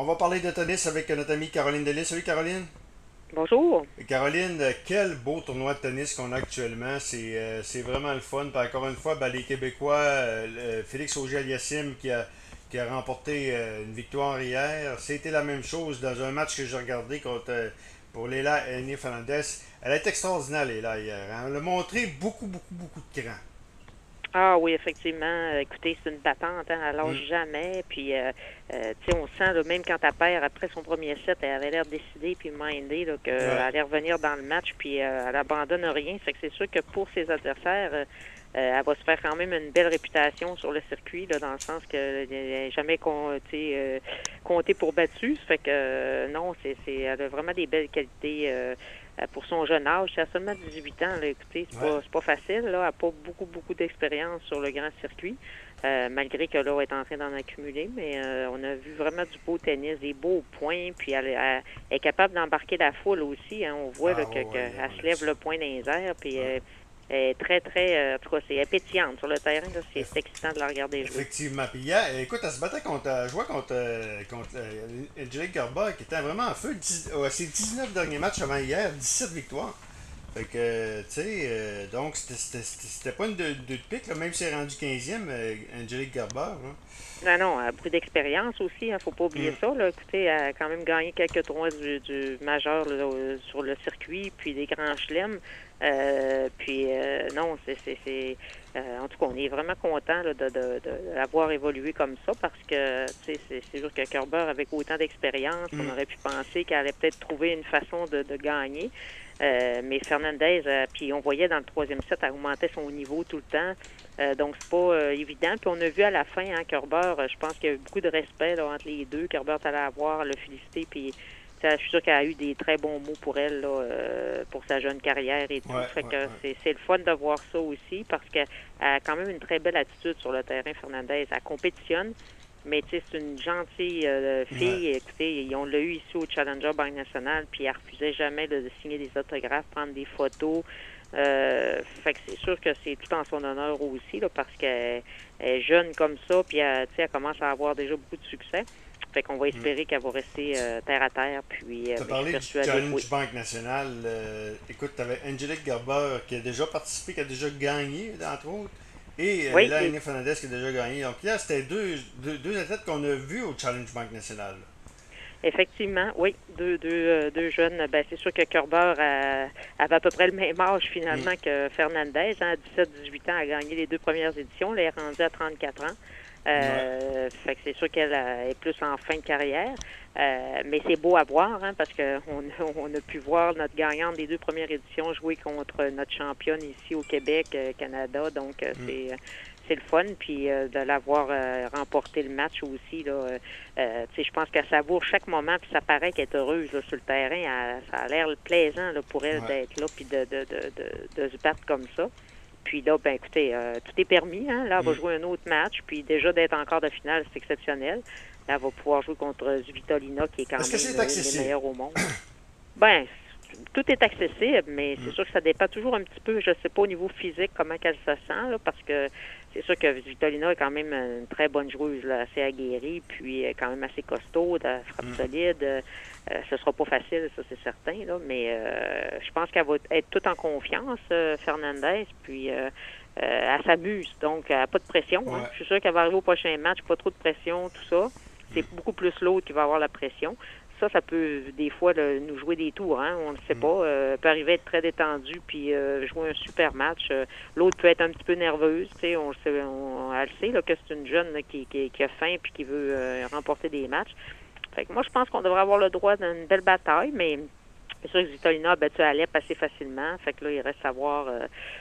On va parler de tennis avec notre amie Caroline Delis. Salut Caroline. Bonjour. Caroline, quel beau tournoi de tennis qu'on a actuellement. C'est euh, vraiment le fun. Puis encore une fois, ben, les Québécois, euh, Félix Auger-Aliassime qui a, qui a remporté euh, une victoire hier. C'était la même chose dans un match que j'ai regardé contre, pour Léla Aîné Fernandez. Elle est extraordinaire, Léla, hier. Hein. Elle a montré beaucoup, beaucoup, beaucoup de cran. Ah oui, effectivement. Écoutez, c'est une battante, hein, elle lâche mm. jamais. Puis, euh, euh, tu sais, on sent, même quand elle perd après son premier set, elle avait l'air décidée puis mindée qu'elle allait revenir dans le match, puis euh, elle abandonne rien. Fait que c'est sûr que pour ses adversaires, elle va se faire quand même une belle réputation sur le circuit, là, dans le sens qu'elle n'est jamais compté, compté pour battu. Fait que non, c'est, elle a vraiment des belles qualités euh, pour son jeune âge. C'est seulement 18 ans. Là, écoutez, c'est pas, pas facile. Là. Elle n'a pas beaucoup, beaucoup d'expérience sur le grand circuit, euh, malgré que là, elle est en train d'en accumuler. Mais euh, on a vu vraiment du beau tennis, des beaux points. Puis elle, est capable d'embarquer la foule aussi. Hein. On voit ah, qu'elle se lève le point dans les airs. Puis est très, très. Euh, en tout cas, c'est pétillante sur le terrain. C'est excitant de la regarder jouer. Effectivement. Puis hier, écoute, elle se battait contre. Je vois contre, euh, contre euh, Angelique Gerba, qui était vraiment en feu. ses 19 derniers matchs avant hier, 17 victoires. Fait que, tu sais, donc c'était pas une de, de pique, là, même si elle est rendue 15e, Angelique Gerber. Non, non, elle a beaucoup d'expérience aussi, il hein, ne faut pas oublier mm. ça. Là. Écoutez, elle a quand même gagné quelques tournois du, du majeur sur le circuit, puis des grands chelems. Euh, puis euh, non, c'est, euh, en tout cas, on est vraiment content de, de, de, l'avoir évolué comme ça parce que c'est, sûr que Kerber, avec autant d'expérience, on mm. aurait pu penser qu'elle allait peut-être trouver une façon de, de gagner. Mais Fernandez, puis on voyait dans le troisième set, elle augmentait son niveau tout le temps. Euh, donc, c'est pas euh, évident. Puis on a vu à la fin, hein, Kerber, euh, je pense qu'il y a eu beaucoup de respect là, entre les deux. Kerber allait avoir, le féliciter, puis je suis sûr qu'elle a eu des très bons mots pour elle, là, pour sa jeune carrière et tout. fait que c'est le fun de voir ça aussi parce qu'elle a quand même une très belle attitude sur le terrain, Fernandez. Elle compétitionne, mais c'est une gentille fille. Écoutez, on l'a eu ici au Challenger Bank National, puis elle refusait jamais de signer des autographes, prendre des photos. Euh, fait que c'est sûr que c'est tout en son honneur aussi, là, parce qu'elle est jeune comme ça, puis elle, elle commence à avoir déjà beaucoup de succès. Fait qu'on va mm. espérer qu'elle va rester euh, terre à terre. Puis, euh, tu as parlé du Challenge Bank National. écoute, tu avais Angelique Gerber qui a déjà participé, qui a déjà gagné, entre autres. Et oui, là, Fernandez qui a déjà gagné. Donc là, c'était deux, deux, deux, athlètes qu'on a vus au Challenge Bank National. Effectivement, oui, deux, deux, euh, deux jeunes. Ben, c'est sûr que Kerber avait à peu près le même âge finalement que Fernandez. Hein, 17-18 ans, a gagné les deux premières éditions. Elle est rendue à 34 ans. Euh, Fait que c'est sûr qu'elle est plus en fin de carrière. Euh, mais c'est beau à voir, hein, parce qu'on on a pu voir notre gagnante des deux premières éditions jouer contre notre championne ici au Québec, euh, Canada. Donc, mm. c'est c'est le fun, puis euh, de l'avoir euh, remporté le match aussi. Là, euh, je pense qu'elle savoure chaque moment, puis ça paraît qu'elle est heureuse sur le terrain. ça a l'air plaisant là, pour elle d'être là, puis de, de, de, de, se battre comme ça. Puis là, ben écoutez, tout est permis. Hein? Là, elle va mm. jouer un autre match, puis déjà d'être encore de finale, c'est exceptionnel. Là, elle va pouvoir jouer contre Zvitolina, qui est quand même le meilleur au monde. ben, tout est accessible, mais c'est mm. sûr que ça dépend toujours un petit peu, je sais pas au niveau physique comment qu'elle se sent, là, parce que c'est sûr que Vitolina est quand même une très bonne joueuse, là, assez aguerrie, puis quand même assez costaud, elle frappe mm. solide. Euh, ce sera pas facile, ça c'est certain, là, mais euh, je pense qu'elle va être toute en confiance, euh, Fernandez, puis elle s'amuse, donc elle n'a pas de pression. Hein. Je suis sûr qu'elle va arriver au prochain match, pas trop de pression, tout ça. C'est mm. beaucoup plus l'autre qui va avoir la pression ça, ça peut des fois nous jouer des tours. Hein? On ne sait mm. pas. Euh, peut arriver à être très détendu puis euh, jouer un super match. Euh, l'autre peut être un petit peu nerveuse. On, le sait, on, elle sait là, que c'est une jeune qui, qui, a faim puis qui veut remporter des matchs. Fait que moi, je pense qu'on devrait avoir le droit d'une belle bataille, mais c'est sûr que Zitolina a battu Alep assez facilement. Fait que là, il reste à voir.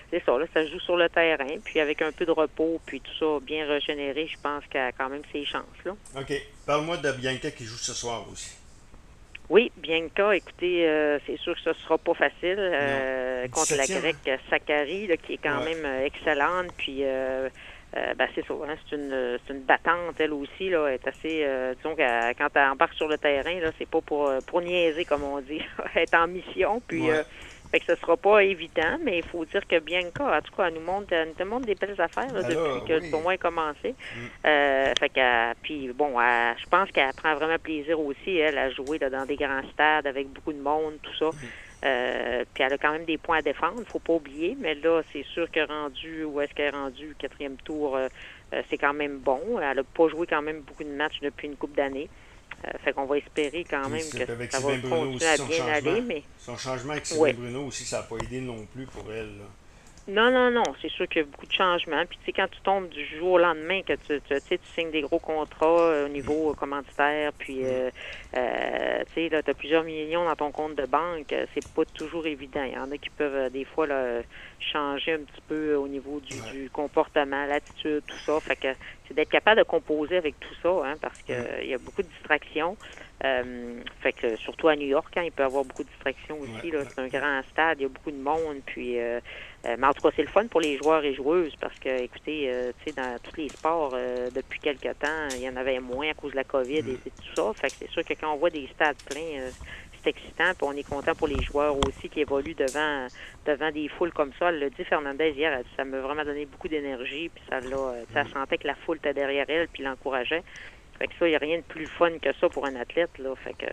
c'est ça, là, ça joue sur le terrain. Puis avec un peu de repos, puis tout ça bien régénéré, je pense qu'elle a quand même ses chances. Là. OK. Parle-moi de Bianca qui joue ce soir aussi. Oui, Bianca, écoutez, euh, c'est sûr que ce sera pas facile euh, contre la grecque Sakari, qui est quand même euh, excellente. Puis, ben, c'est ça, hein, c'est une, une battante, elle aussi. Là, est assez, disons, quand elle embarque sur le terrain, là, c'est pas pour, pour niaiser, comme on dit. elle est en mission. Puis, Fait que ce sera pas évident, mais il faut dire que Bianca, en tout cas, elle nous montre, elle nous montre des belles affaires là, Alors, depuis que le tournoi a commencé. Mm. Euh, fait que, puis bon, elle- je pense qu'elle prend vraiment plaisir aussi, elle, à jouer là, dans des grands stades avec beaucoup de monde, tout ça. Euh, puis elle a quand même des points à défendre, faut pas oublier, mais là, c'est sûr que rendu, où est-ce qu'elle est rendue, quatrième tour, euh, euh, c'est quand même bon. Elle a pas joué quand même beaucoup de matchs depuis une couple d'années. Euh, fait qu'on va espérer quand même que avec ça va Sylvain Bruno continuer aussi, à bien changement. aller, mais Son changement avec Sylvain. Bruno aussi, ça n'a pas aidé non plus pour elle. là. Non, non, non. C'est sûr qu'il y a beaucoup de changements. Puis, tu sais, quand tu tombes du jour au lendemain, que tu, tu, tu sais, tu signes des gros contrats euh, au niveau euh, commanditaire, puis, euh, euh, tu sais, là, tu as plusieurs millions dans ton compte de banque, euh, c'est pas toujours évident. Il y en a qui peuvent, des fois, là, changer un petit peu au niveau du, Ouais. du comportement, l'attitude, tout ça. Fait que c'est d'être capable de composer avec tout ça, hein, parce que Ouais. il y a beaucoup de distractions. Euh, fait que surtout à New York, hein, il peut y avoir beaucoup de distractions aussi. Ouais, là. C'est un grand stade, il y a beaucoup de monde. Puis, euh, euh, mais en tout cas, c'est le fun pour les joueurs et joueuses parce que, écoutez, euh, tu sais, dans tous les sports, euh, depuis quelques temps, il y en avait moins à cause de la COVID Mm. et, et tout ça. Fait que c'est sûr que quand on voit des stades pleins, c'est excitant. Puis on est content pour les joueurs aussi qui évoluent devant devant des foules comme ça. Elle l'a dit, Fernandez, hier, elle dit, ça m'a vraiment donné beaucoup d'énergie. Puis ça euh, ça sentait que la foule était derrière elle puis l'encourageait. Fait que ça, il n'y a rien de plus fun que ça pour un athlète. Là. Fait que,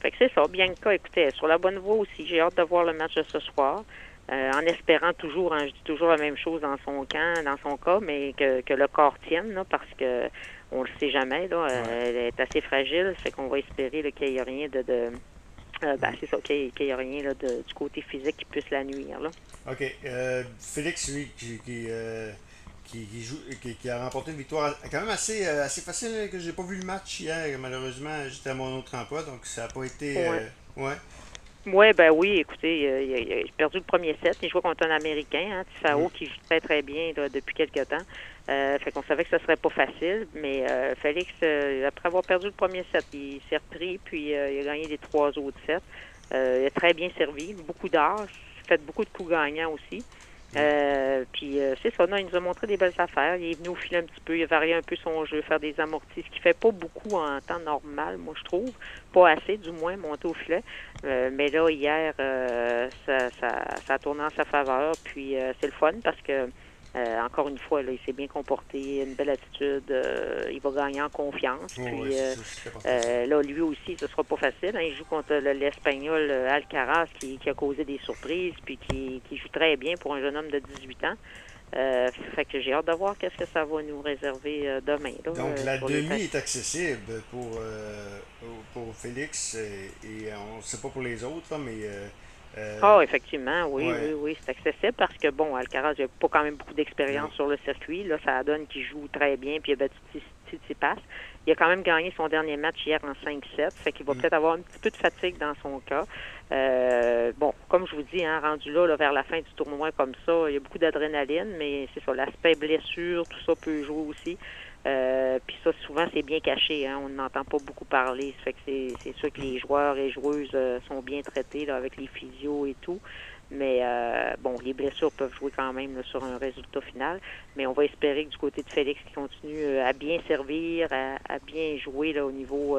fait que c'est ça. Bianca, écoutez, elle est sur la bonne voie aussi. J'ai hâte de voir le match de ce soir. Euh, en espérant toujours, hein, je dis toujours la même chose dans son camp, dans son cas, mais que, que le corps tienne, là, parce que on le sait jamais. Là, Euh, Ouais. elle est assez fragile, fait qu'on va espérer qu'il n'y ait rien de, de euh, ben, c'est ça, qu'il n'y ait, rien là, de, du côté physique qui puisse la nuire. Là. OK. euh, Félix, lui, qui, qui, euh, qui, qui joue, qui, qui a remporté une victoire quand même assez, euh, assez facile, que j'ai pas vu le match hier. Malheureusement, j'étais à mon autre emploi, donc ça n'a pas été. euh, ouais. Oui, ben oui, écoutez, euh, il a, il a perdu le premier set. Il jouait contre un Américain, hein, Tifao, qui joue très très bien là, depuis quelques temps. Euh, fait qu'on savait que ce serait pas facile, mais euh, Félix, euh, après avoir perdu le premier set, il s'est repris, puis il a gagné les trois autres sets. Il a très bien servi, beaucoup d'art, fait beaucoup de coups gagnants aussi. Euh, puis euh, c'est ça, non, il nous a montré des belles affaires. Il est venu au fil un petit peu, il a varié un peu son jeu, faire des amortis, ce qui fait pas beaucoup en temps normal, moi je trouve. Pas assez, du moins, monter au filet. Euh, mais là, hier, euh, ça, ça, ça a tourné en sa faveur. Puis euh, c'est le fun parce que, euh, encore une fois, là, il s'est bien comporté, une belle attitude. euh, il va gagner en confiance. Puis ouais, euh, là, lui aussi, ce sera pas facile. hein. Il joue contre le- l'Espagnol Alcaraz qui, qui a causé des surprises puis qui, qui joue très bien pour un jeune homme de 18 ans. Fait que j'ai hâte de voir qu'est-ce que ça va nous réserver demain. là, Donc la demi est accessible pour, pour Félix euh, et on ne sait pas pour les autres, mais euh, Ah, effectivement, oui, Ouais. oui, oui, c'est accessible parce que, bon, Alcaraz n'a pas quand même beaucoup d'expérience sur le circuit. Là, ça donne qu'il joue très bien, puis il a battu Tsitsipas. Il a quand même gagné son dernier match hier en 5-7, fait qu'il va Mm. peut-être avoir un petit peu de fatigue dans son cas. Euh, bon, comme je vous dis, hein, rendu là, là, vers la fin du tournoi comme ça, il y a beaucoup d'adrénaline, mais c'est ça, l'aspect blessure, tout ça peut jouer aussi. Euh, puis ça, souvent, c'est bien caché. Hein, on n'entend pas beaucoup parler. Ça fait que c'est, sûr que les joueurs et joueuses euh, sont bien traités avec les physios et tout. Mais euh, bon, les blessures peuvent jouer quand même sur un résultat final. Mais on va espérer que du côté de Félix, qui continue à bien servir, à, bien jouer au niveau,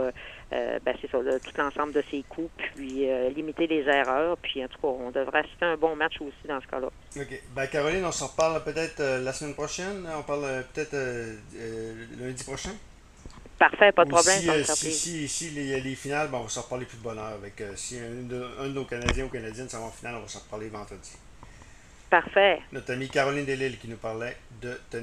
ben, c'est ça, tout l'ensemble de ses coups, puis limiter les erreurs. Puis en tout cas, on devrait assister à un bon match aussi dans ce cas-là. OK. Ben, Caroline, on s'en reparle peut-être euh, la semaine prochaine. On parle euh, peut-être euh, lundi prochain. Parfait, pas de Ou problème. Si, fera si, si, si les, les finales, ben, on va s'en reparler plus de bonheur. Avec, si un de, un de nos Canadiens ou Canadiennes s'en va en finale, on va s'en reparler vendredi. Parfait. Notre amie Caroline Delille qui nous parlait de tennis.